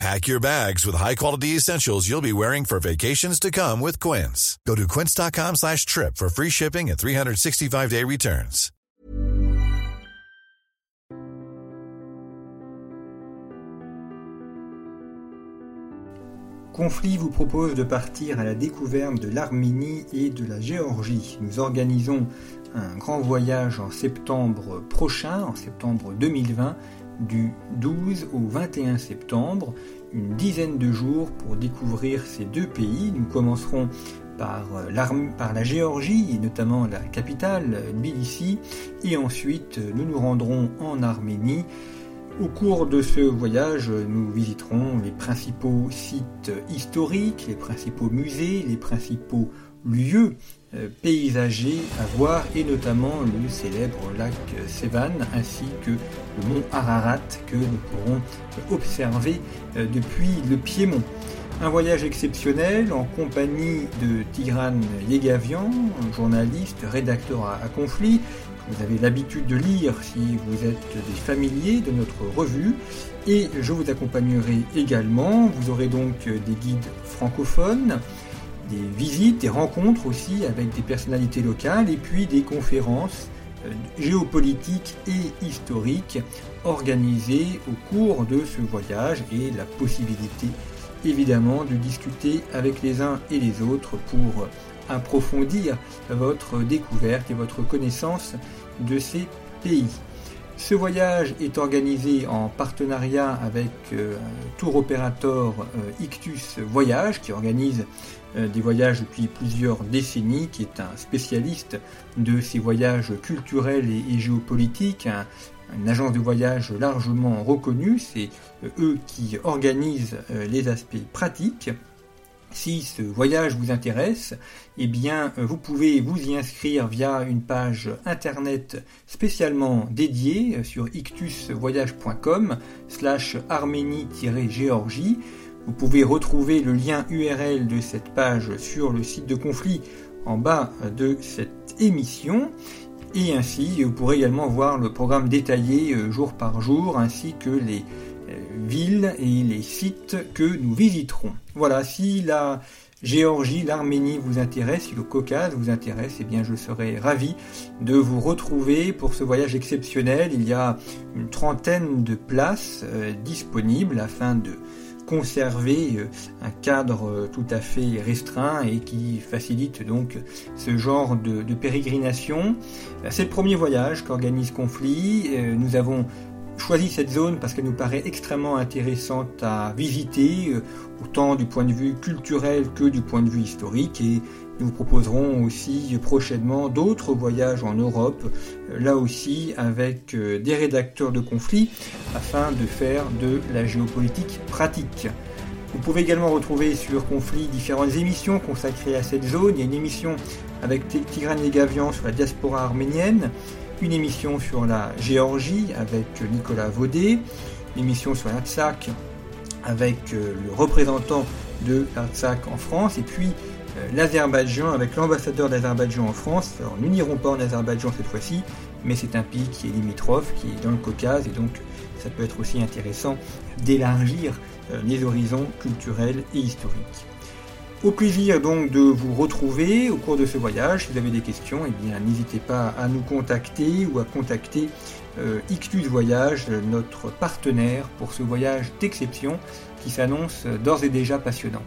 Pack your bags with high-quality essentials you'll be wearing for vacations to come with Quince. Go to quince.com slash trip for free shipping and 365-day returns. Conflit vous propose de partir à la découverte de l'Arménie et de la Géorgie. Nous organisons un grand voyage en septembre prochain, en septembre 2020, du 12 au 21 septembre, une dizaine de jours pour découvrir ces deux pays. Nous commencerons par, par la Géorgie et notamment la capitale Tbilissi et ensuite nous nous rendrons en Arménie au cours de ce voyage, nous visiterons les principaux sites historiques, les principaux musées, les principaux lieux euh, paysagers à voir et notamment le célèbre lac Sevan ainsi que le mont Ararat que nous pourrons observer euh, depuis le Piémont. Un voyage exceptionnel en compagnie de Tigran Yegavian, journaliste, rédacteur à, conflit. Vous avez l'habitude de lire si vous êtes des familiers de notre revue. Et je vous accompagnerai également. Vous aurez donc des guides francophones, des visites, des rencontres aussi avec des personnalités locales et puis des conférences euh, géopolitiques et historiques organisées au cours de ce voyage et la possibilité évidemment de discuter avec les uns et les autres pour approfondir votre découverte et votre connaissance de ces pays. Ce voyage est organisé en partenariat avec euh, tour opérateur euh, Ictus Voyage qui organise euh, des voyages depuis plusieurs décennies, qui est un spécialiste de ces voyages culturels et, géopolitiques, une agence de voyage largement reconnue, c'est eux qui organisent les aspects pratiques. Si ce voyage vous intéresse, eh bien, vous pouvez vous y inscrire via une page internet spécialement dédiée sur ictusvoyage.com slash arménie-géorgie. Vous pouvez retrouver le lien URL de cette page sur le site de conflit en bas de cette émission. Et ainsi, vous pourrez également voir le programme détaillé euh, jour par jour, ainsi que les euh, villes et les sites que nous visiterons. Voilà, si la Géorgie, l'Arménie vous intéresse, si le Caucase vous intéresse, eh bien je serai ravi de vous retrouver pour ce voyage exceptionnel. Il y a une trentaine de places euh, disponibles afin de conserver euh, un cadre tout à fait restreint et qui facilite donc ce genre de, de pérégrination. C'est le premier voyage qu'organise Conflit. Nous avons choisi cette zone parce qu'elle nous paraît extrêmement intéressante à visiter, euh, autant du point de vue culturel que du point de vue historique. Et nous vous proposerons aussi prochainement d'autres voyages en Europe, euh, là aussi avec euh, des rédacteurs de conflits, afin de faire de la géopolitique pratique. Vous pouvez également retrouver sur Conflit différentes émissions consacrées à cette zone. Il y a une émission avec Tigran Gavian sur la diaspora arménienne, une émission sur la Géorgie avec Nicolas Vaudet, une émission sur l'Artsakh avec euh, le représentant de l'Artsakh en France, et puis euh, l'Azerbaïdjan avec l'ambassadeur d'Azerbaïdjan en France. Alors nous n'irons pas en Azerbaïdjan cette fois-ci, mais c'est un pays qui est limitrophe, qui est dans le Caucase, et donc ça peut être aussi intéressant d'élargir euh, les horizons culturels et historiques. Au plaisir donc de vous retrouver au cours de ce voyage. Si vous avez des questions, eh n'hésitez pas à nous contacter ou à contacter euh, Voyage, notre partenaire pour ce voyage d'exception qui s'annonce d'ores et déjà passionnant.